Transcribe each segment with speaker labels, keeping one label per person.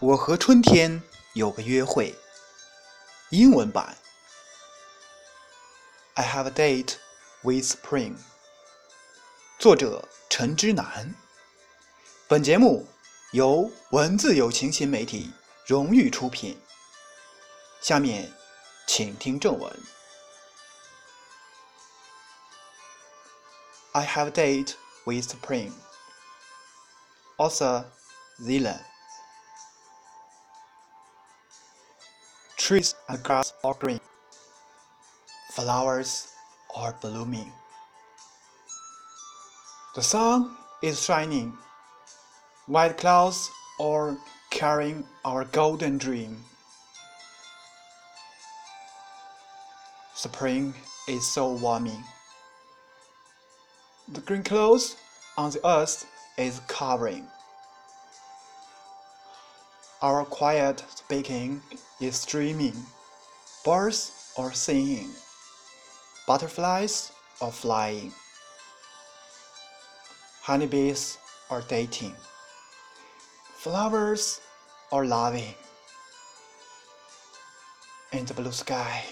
Speaker 1: 我和春天有个约会，英文版。I have a date with spring。作者陈之南。本节目由文字有情新媒体荣誉出品。下面请听正文。I have a date with spring. Author Zealand. Trees and grass are green. Flowers are blooming. The sun is shining. White clouds are carrying our golden dream. Spring is so warming. The green clothes on the earth is covering. Our quiet speaking is streaming. Birds are singing. Butterflies are flying. Honeybees are dating. Flowers are loving. In the blue sky,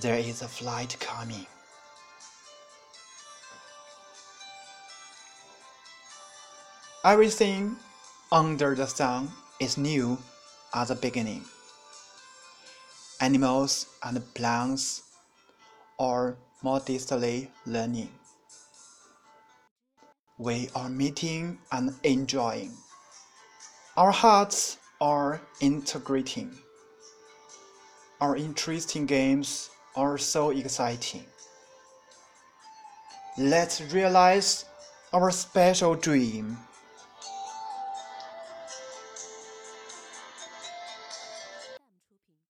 Speaker 1: there is a flight coming. Everything under the sun is new at the beginning. Animals and plants are modestly learning. We are meeting and enjoying. Our hearts are integrating. Our interesting games are so exciting. Let's realize our special dream.